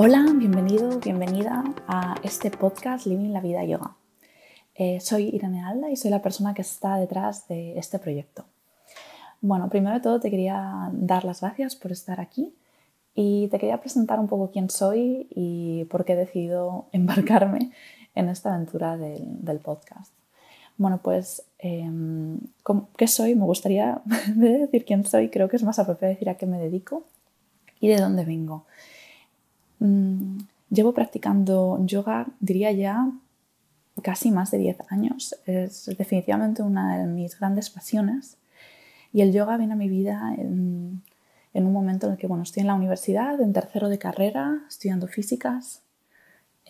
Hola, bienvenido, bienvenida a este podcast Living la Vida Yoga. Eh, soy Irene Alda y soy la persona que está detrás de este proyecto. Bueno, primero de todo te quería dar las gracias por estar aquí y te quería presentar un poco quién soy y por qué he decidido embarcarme en esta aventura del, podcast. Bueno, pues, em, ¿qué soy? Me gustaría decir quién soy, creo que es más apropiado decir a qué me dedico y de dónde vengo. Mm, llevo practicando yoga, diría ya, casi más de 10 años. Es definitivamente una de mis grandes pasiones. Y el yoga viene a mi vida en, un momento en el que bueno, estoy en la universidad, en tercero de carrera, estudiando físicas.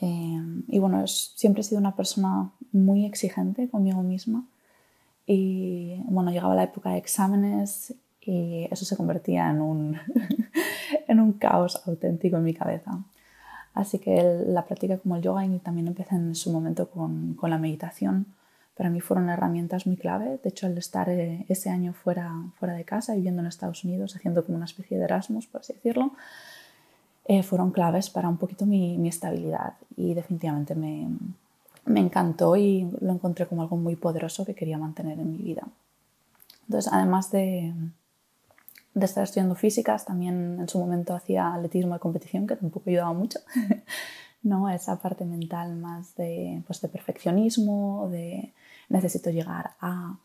Eh, y bueno, siempre he sido una persona muy exigente conmigo misma. Y bueno, llegaba la época de exámenes y eso se convertía en un, en un caos auténtico en mi cabeza. Así que la práctica como el yoga y también empecé en su momento con, con, la meditación. Para mí fueron herramientas muy clave. De hecho, al estar eh, ese año fuera, fuera de casa, viviendo en Estados Unidos, haciendo como una especie de Erasmus, por así decirlo, eh, fueron claves para un poquito mi, mi estabilidad. Y definitivamente me, me encantó y lo encontré como algo muy poderoso que quería mantener en mi vida. Entonces, además de, de estar estudiando físicas, también en su momento hacía atletismo de competición, que tampoco ayudaba mucho. ¿no? Esa parte mental más de, pues, de perfeccionismo, de necesito llegar a...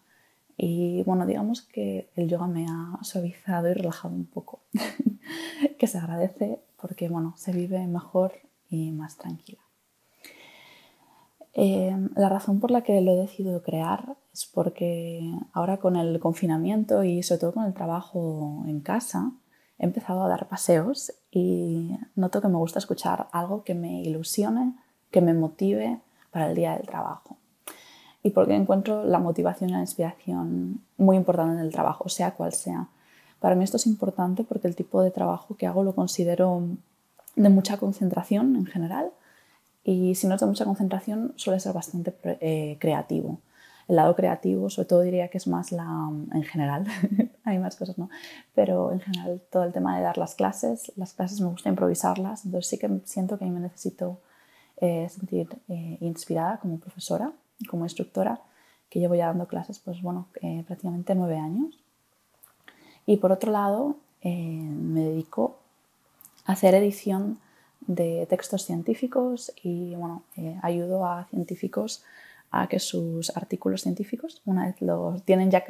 Y bueno, digamos que el yoga me ha suavizado y relajado un poco, que se agradece porque bueno, se vive mejor y más tranquila. Em, la razón por la que lo he decidido crear es porque ahora con el confinamiento y sobre todo con el trabajo en casa, he empezado a dar paseos y noto que me gusta escuchar algo que me ilusione, que me motive para el día del trabajo. Y porque encuentro la motivación y la inspiración muy importante en el trabajo, sea cual sea. Para mí esto es importante porque el tipo de trabajo que hago lo considero de mucha concentración en general y si no es de mucha concentración suele ser bastante eh, creativo. El lado creativo, sobre todo diría que es más la, en general, hay más cosas, ¿no? Pero en general todo el tema de dar las clases, las clases me gusta improvisarlas, entonces sí que siento que ahí me necesito eh, sentir eh, inspirada como profesora, como instructora, que llevo ya dando clases, pues bueno, prácticamente nueve años. Y por otro lado, me dedico a hacer edición de textos científicos y bueno, eh, ayudo a científicos a que sus artículos científicos, una vez los tienen ya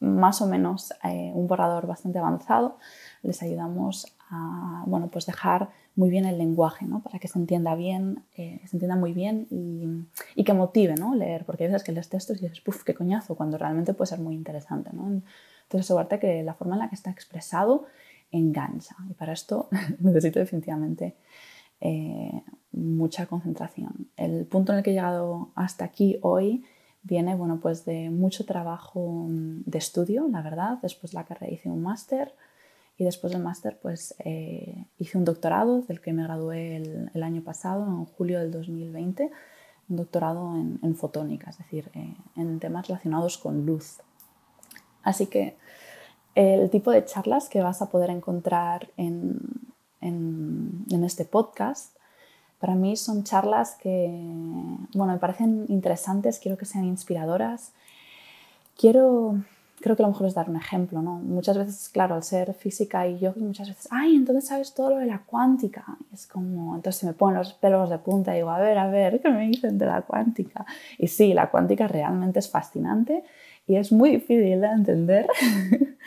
más o menos eh, un borrador bastante avanzado, les ayudamos a bueno, pues dejar muy bien el lenguaje, ¿no? para que se entienda bien, eh, se entienda muy bien y, y que motive ¿no? leer, porque hay veces que lees textos y dices, ¡puf, qué coñazo! cuando realmente puede ser muy interesante. ¿no? Entonces asegurarte que la forma en la que está expresado engancha y para esto necesito definitivamente eh, mucha concentración. El punto en el que he llegado hasta aquí hoy viene bueno, pues de mucho trabajo de estudio, la verdad. Después de la carrera hice un máster y después del máster pues eh, hice un doctorado del que me gradué el, año pasado, en julio del 2020, un doctorado en, fotónica, es decir, eh, en temas relacionados con luz. Así que el tipo de charlas que vas a poder encontrar en, en, este podcast, para mí son charlas que, bueno, me parecen interesantes, quiero que sean inspiradoras. Quiero, creo que lo mejor es dar un ejemplo, ¿no? Muchas veces, claro, al ser física y yo, muchas veces, ay, entonces sabes todo lo de la cuántica. es como, entonces se me ponen los pelos de punta y digo, a ver, a ver, ¿qué me dicen de la cuántica? Y sí, la cuántica realmente es fascinante y es muy difícil de entender.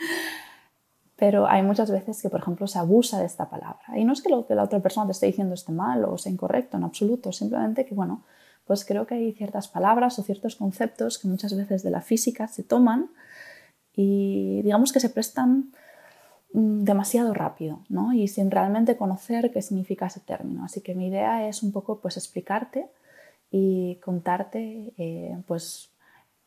pero hay muchas veces que, por ejemplo, se abusa de esta palabra. Y no es que lo que la otra persona te esté diciendo esté mal o sea incorrecto en absoluto, simplemente que, bueno, pues creo que hay ciertas palabras o ciertos conceptos que muchas veces de la física se toman y digamos que se prestan mm, demasiado rápido, ¿no? Y sin realmente conocer qué significa ese término. Así que mi idea es un poco, pues, explicarte y contarte, eh, pues,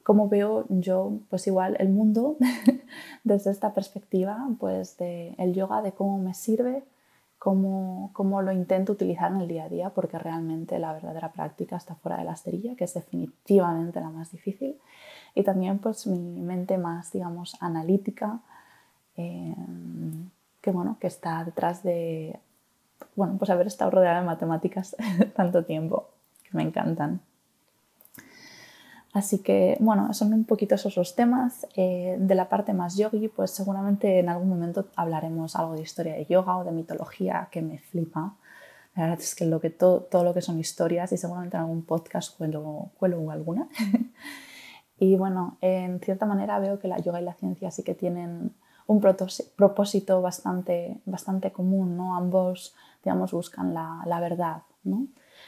cómo veo yo, pues igual, el mundo desde esta perspectiva, pues de el yoga, de cómo me sirve, cómo, cómo lo intento utilizar en el día a día, porque realmente la verdadera práctica está fuera de la esterilla, que es definitivamente la más difícil. Y también pues mi mente más, digamos, analítica, eh, que bueno, que está detrás de bueno, pues haber estado rodeada de matemáticas tanto tiempo, que me encantan. Así que, bueno, son un poquito esos los temas. Eh, de la parte más yogi, pues seguramente en algún momento hablaremos algo de historia de yoga o de mitología que me flipa. La verdad es que, lo que todo, todo lo que son historias y seguramente en algún podcast cuelo, cuelo alguna. y bueno, en cierta manera veo que la yoga y la ciencia sí que tienen un propósito bastante, bastante común, ¿no? Ambos, digamos, buscan la, la verdad, ¿no?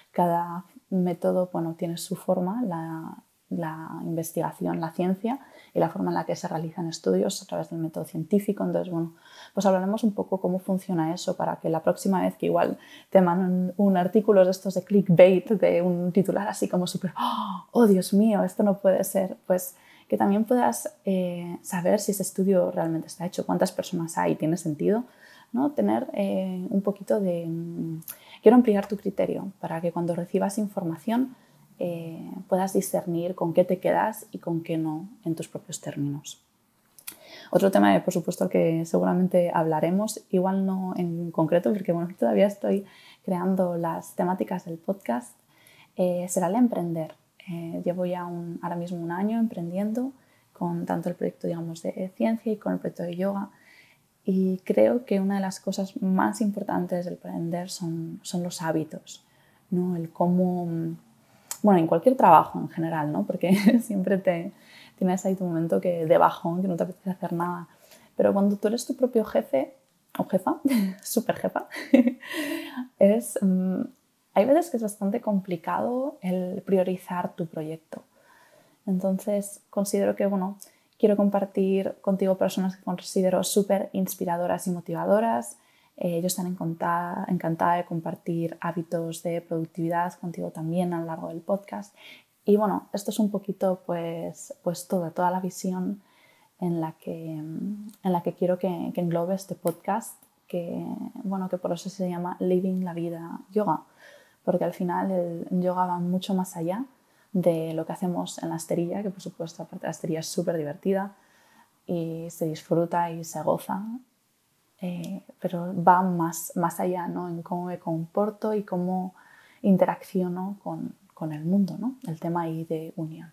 Cada método, bueno, tiene su forma, la, la investigación, la ciencia y la forma en la que se realizan estudios a través del método científico. Entonces, bueno, pues hablaremos un poco cómo funciona eso para que la próxima vez que igual te manden un artículo de estos de clickbait, de un titular así como súper, oh Dios mío, esto no puede ser, pues que también puedas eh, saber si ese estudio realmente está hecho, cuántas personas hay, tiene sentido, ¿no? Tener eh, un poquito de... Mm, quiero ampliar tu criterio para que cuando recibas información eh, puedas discernir con qué te quedas y con qué no en tus propios términos. Otro tema, por supuesto, que seguramente hablaremos, igual no en concreto, porque bueno, todavía estoy creando las temáticas del podcast, eh, será el emprender. Eh, llevo ya un, ahora mismo un año emprendiendo con tanto el proyecto digamos, de ciencia y con el proyecto de yoga. Y creo que una de las cosas más importantes del emprender son, son los hábitos, ¿no? el cómo bueno, en cualquier trabajo en general, ¿no? Porque siempre te tienes ahí tu momento que de bajón, que no te apetece hacer nada. Pero cuando tú eres tu propio jefe o jefa, super jefa, es, mm, hay veces que es bastante complicado el priorizar tu proyecto. Entonces, considero que, bueno, quiero compartir contigo personas que considero súper inspiradoras y motivadoras, eh, yo estaré encantada, encantada de compartir hábitos de productividad contigo también a lo largo del podcast. Y bueno, esto es un poquito pues, pues toda, toda la visión en la que, en la que quiero que, que englobe este podcast, que, bueno, que por eso se llama Living la Vida Yoga, porque al final el yoga va mucho más allá de lo que hacemos en la esterilla, que por supuesto aparte la esterilla es súper divertida y se disfruta y se goza eh, pero va más, más allá ¿no? en cómo me comporto y cómo interacciono con, con el mundo, ¿no? el tema ahí de unión.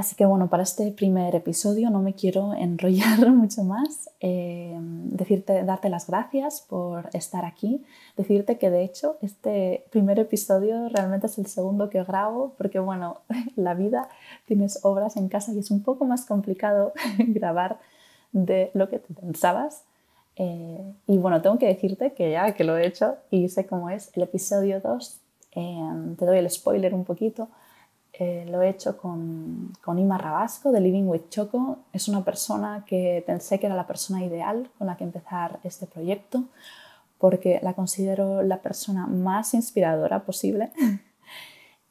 Así que bueno, para este primer episodio no me quiero enrollar mucho más, eh, decirte, darte las gracias por estar aquí, decirte que de hecho este primer episodio realmente es el segundo que grabo porque bueno, la vida tienes obras en casa y es un poco más complicado grabar de lo que te pensabas. Eh, y bueno, tengo que decirte que ya que lo he hecho y sé cómo es el episodio 2, em, te doy el spoiler un poquito, eh, lo he hecho con, con Ima Rabasco de Living with Choco. Es una persona que pensé que era la persona ideal con la que empezar este proyecto porque la considero la persona más inspiradora posible.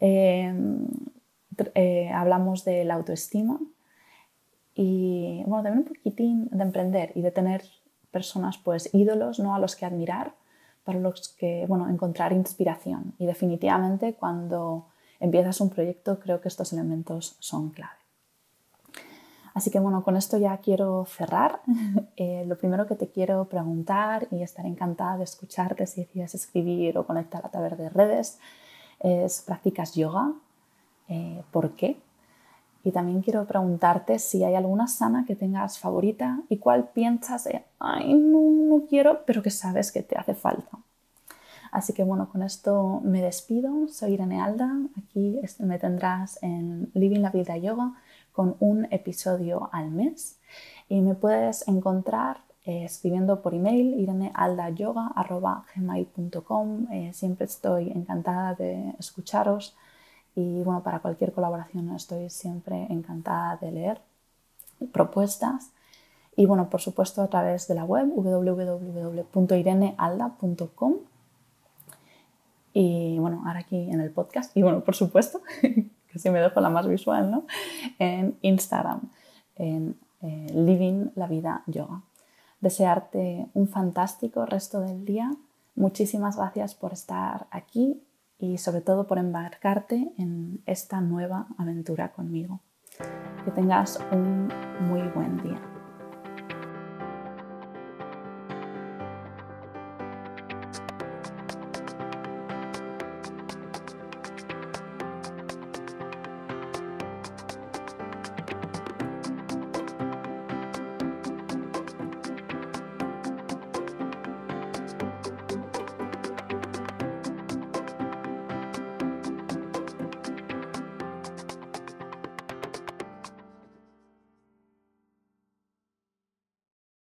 Em, eh, hablamos de la autoestima, y bueno, también un poquitín de emprender y de tener personas, pues ídolos, ¿no? A los que admirar, para los que, bueno, encontrar inspiración. Y definitivamente cuando empiezas un proyecto creo que estos elementos son clave. Así que bueno, con esto ya quiero cerrar. Eh, lo primero que te quiero preguntar, y estaré encantada de escucharte si decides escribir o conectar a través de redes, es ¿practicas yoga? Eh, ¿Por qué? Y también quiero preguntarte si hay alguna sana que tengas favorita y cuál piensas de, ay, no, no quiero, pero que sabes que te hace falta. Así que bueno, con esto me despido. Soy Irene Alda. Aquí me tendrás en Living la Vida Yoga con un episodio al mes. Y me puedes encontrar eh, escribiendo por email irenealdayoga.gmail.com. Eh, siempre estoy encantada de escucharos y bueno, para cualquier colaboración estoy siempre encantada de leer propuestas. Y bueno, por supuesto a través de la web www.irenealda.com. Y bueno, ahora aquí en el podcast. Y bueno, por supuesto, que si me dejo la más visual, ¿no? En Instagram, en eh, Living la Vida Yoga. Desearte un fantástico resto del día. Muchísimas gracias por estar aquí y sobre todo por embarcarte en esta nueva aventura conmigo. Que tengas un muy buen día.